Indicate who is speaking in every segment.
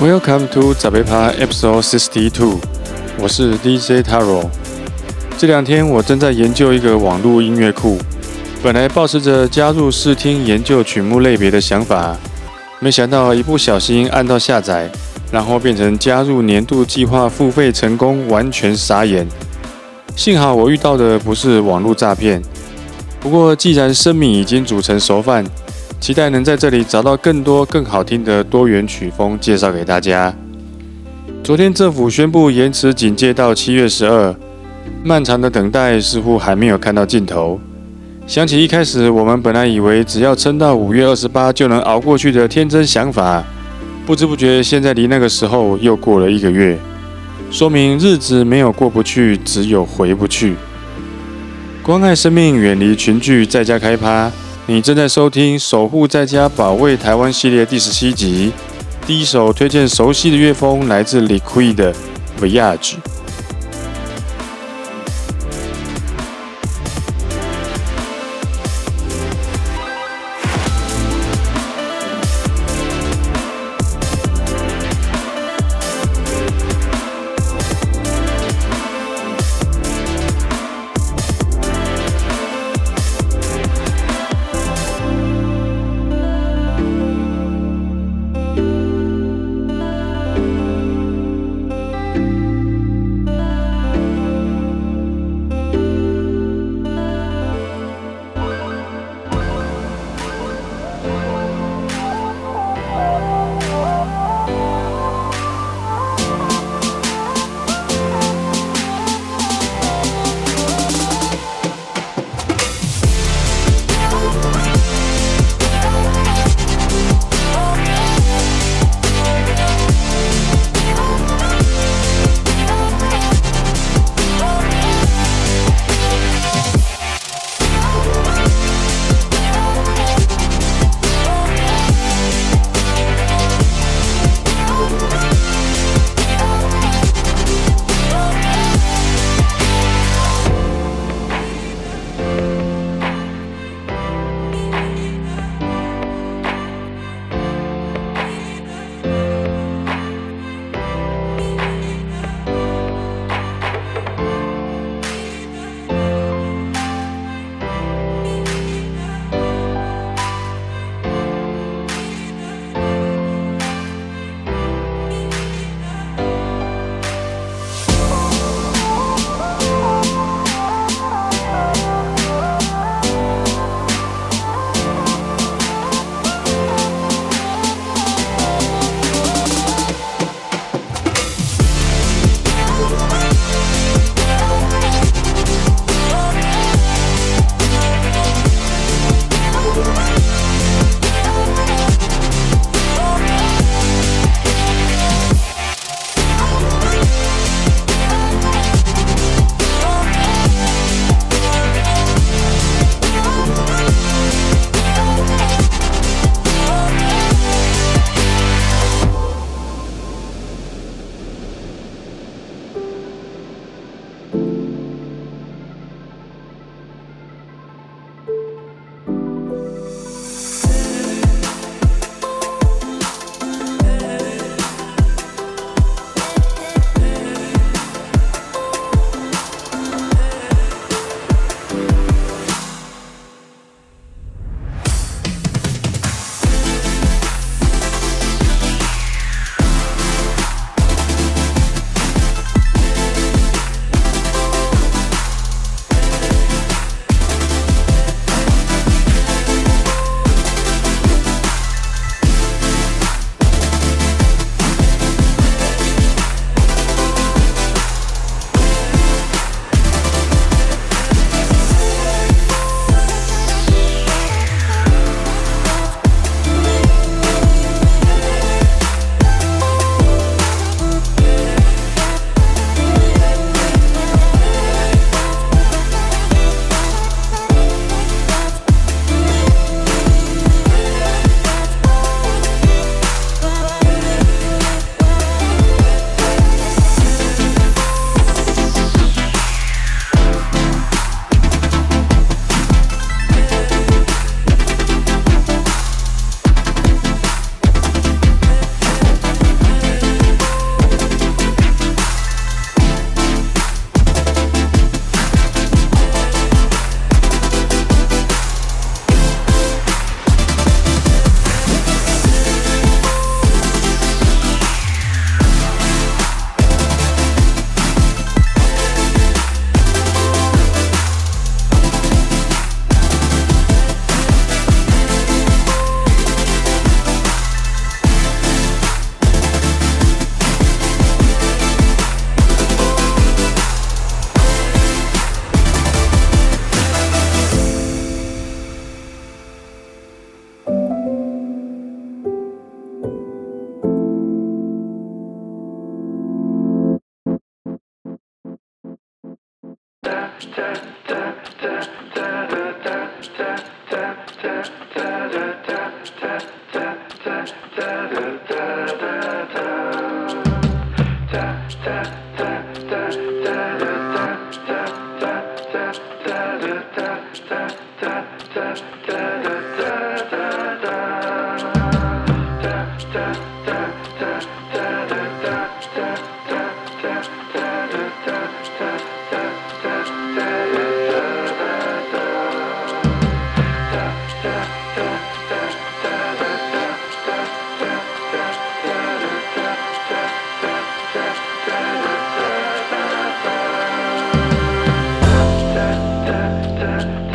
Speaker 1: Welcome to 早贝趴 Episode Sixty Two，我是 DJ Taro。这两天我正在研究一个网络音乐库，本来抱持着加入试听研究曲目类别的想法，没想到一不小心按到下载，然后变成加入年度计划付费成功，完全傻眼。幸好我遇到的不是网络诈骗。不过既然生米已经煮成熟饭。期待能在这里找到更多更好听的多元曲风，介绍给大家。昨天政府宣布延迟警戒到七月十二，漫长的等待似乎还没有看到尽头。想起一开始我们本来以为只要撑到五月二十八就能熬过去的天真想法，不知不觉现在离那个时候又过了一个月，说明日子没有过不去，只有回不去。关爱生命，远离群聚，在家开趴。你正在收听《守护在家保卫台湾》系列第十七集，第一首推荐熟悉的乐风来自 Liquid 的《Voyage》。that.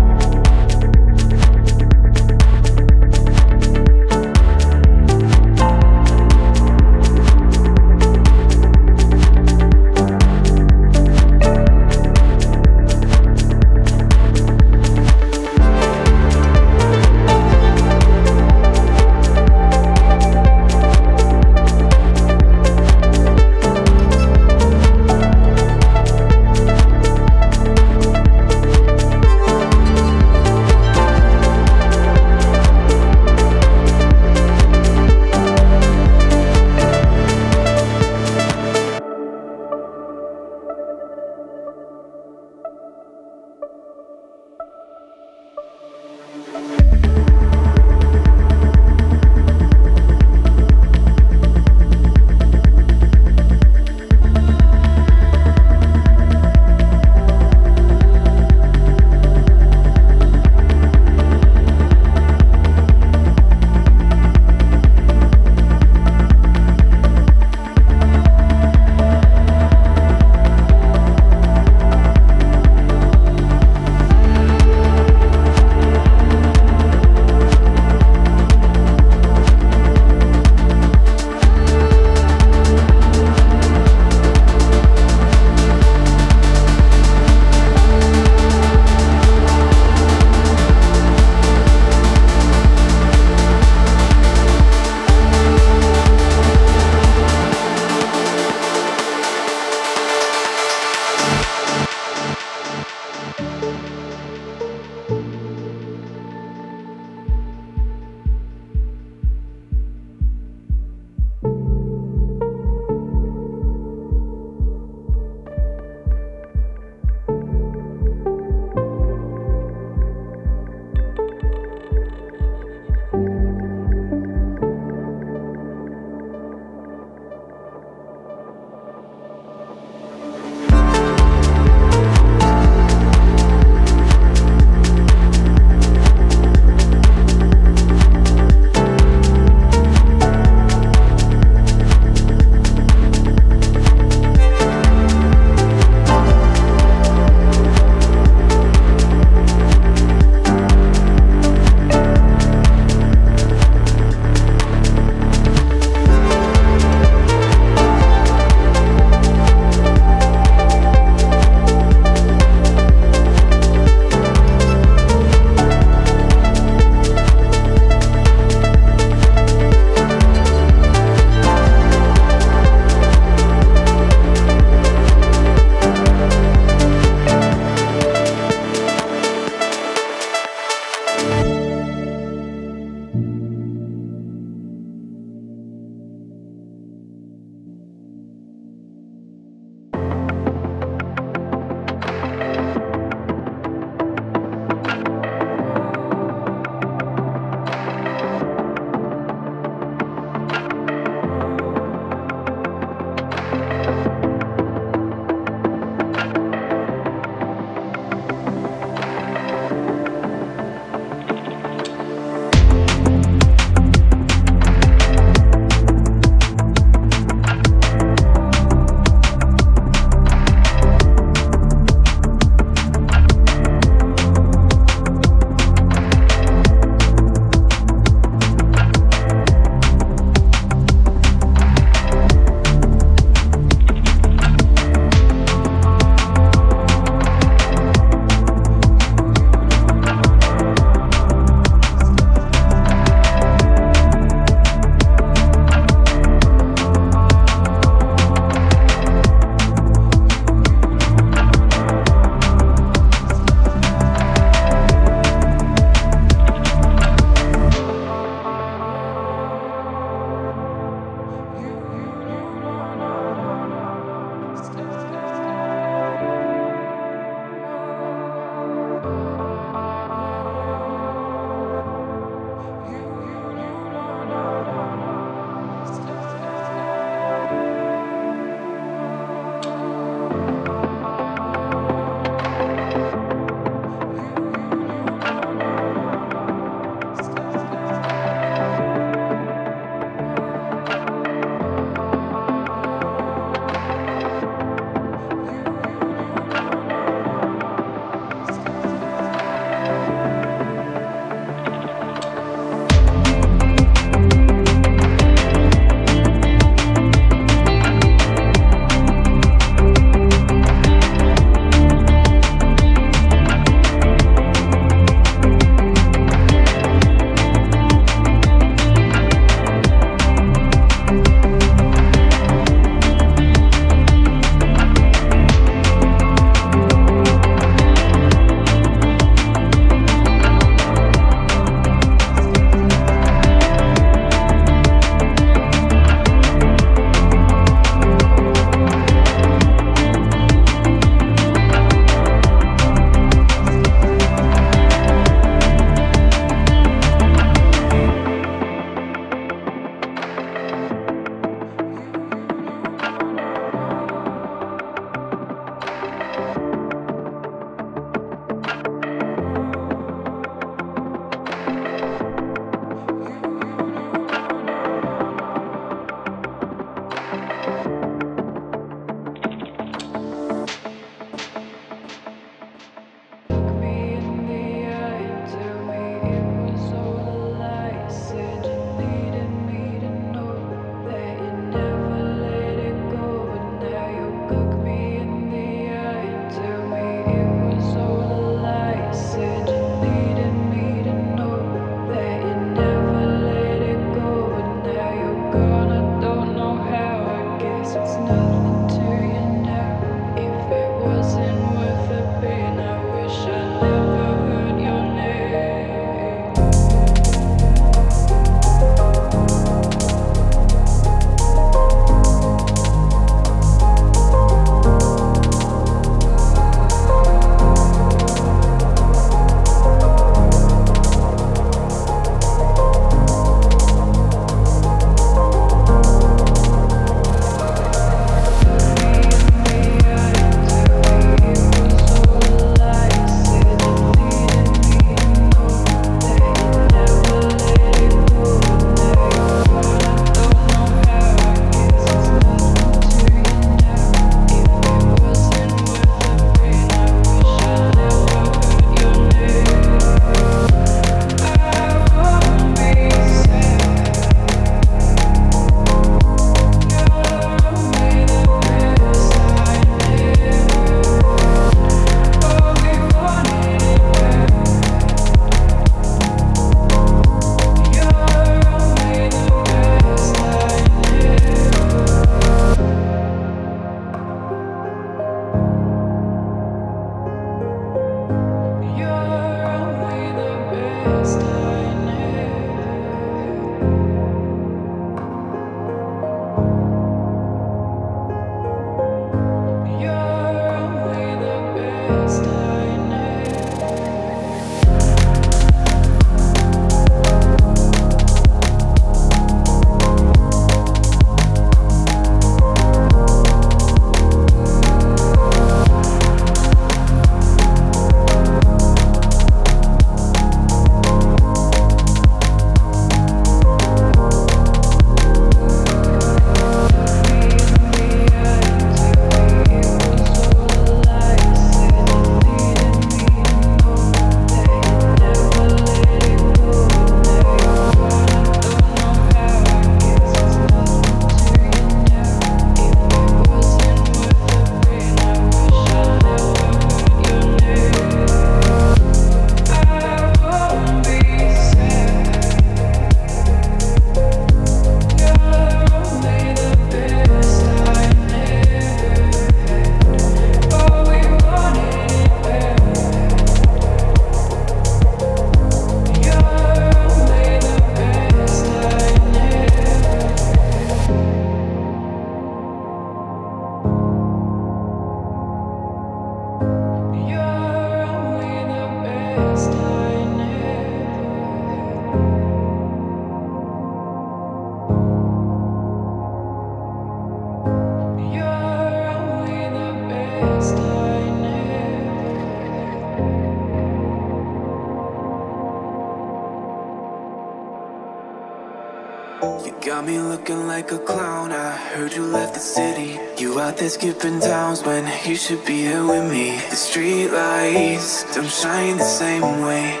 Speaker 2: Like a clown. I heard you left the city. You out there skipping towns when you should be here with me. The street lights don't shine the same way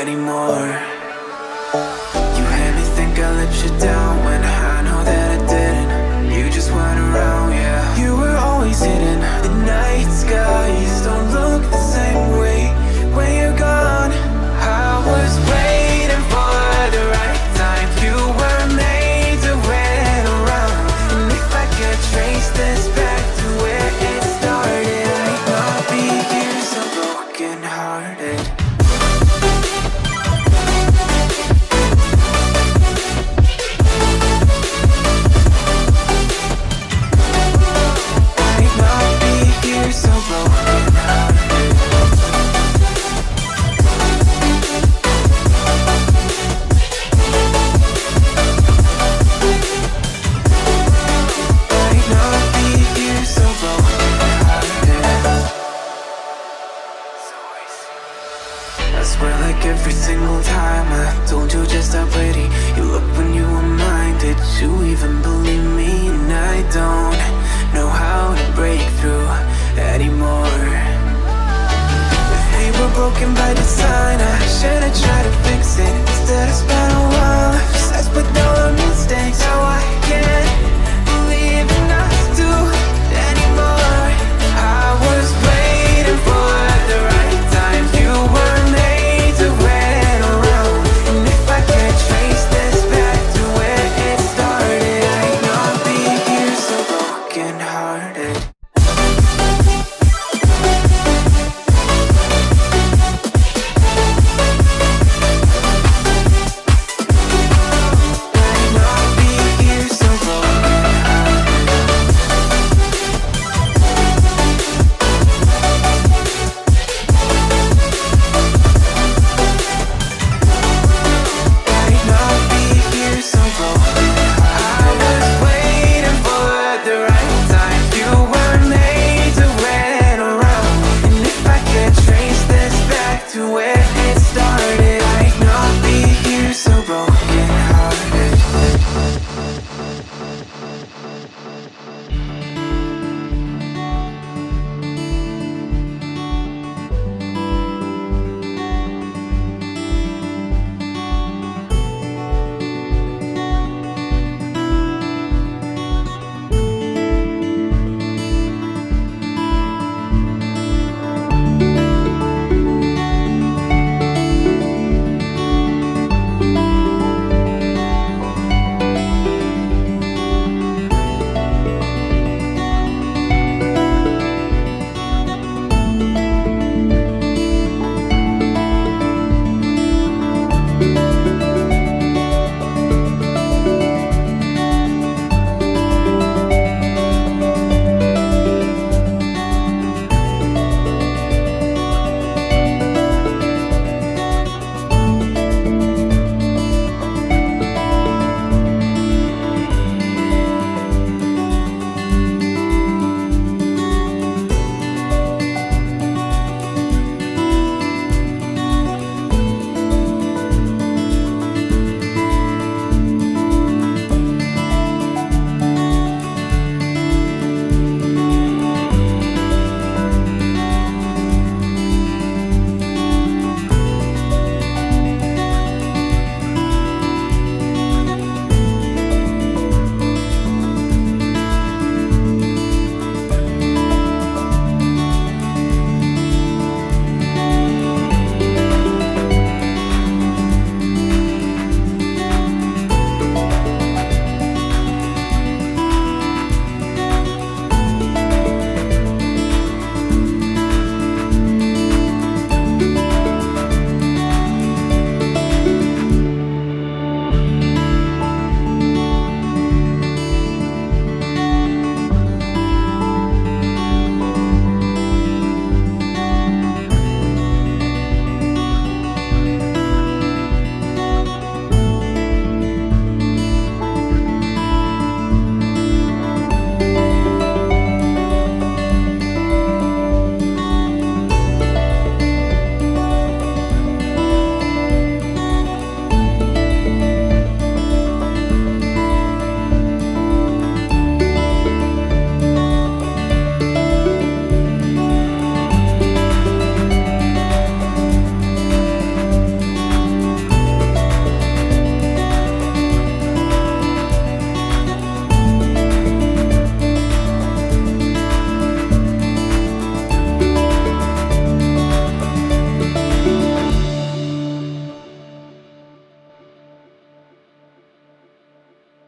Speaker 2: anymore. broken by design I should've tried to fix it. Instead I spent a while. Obsessed with all our mistakes.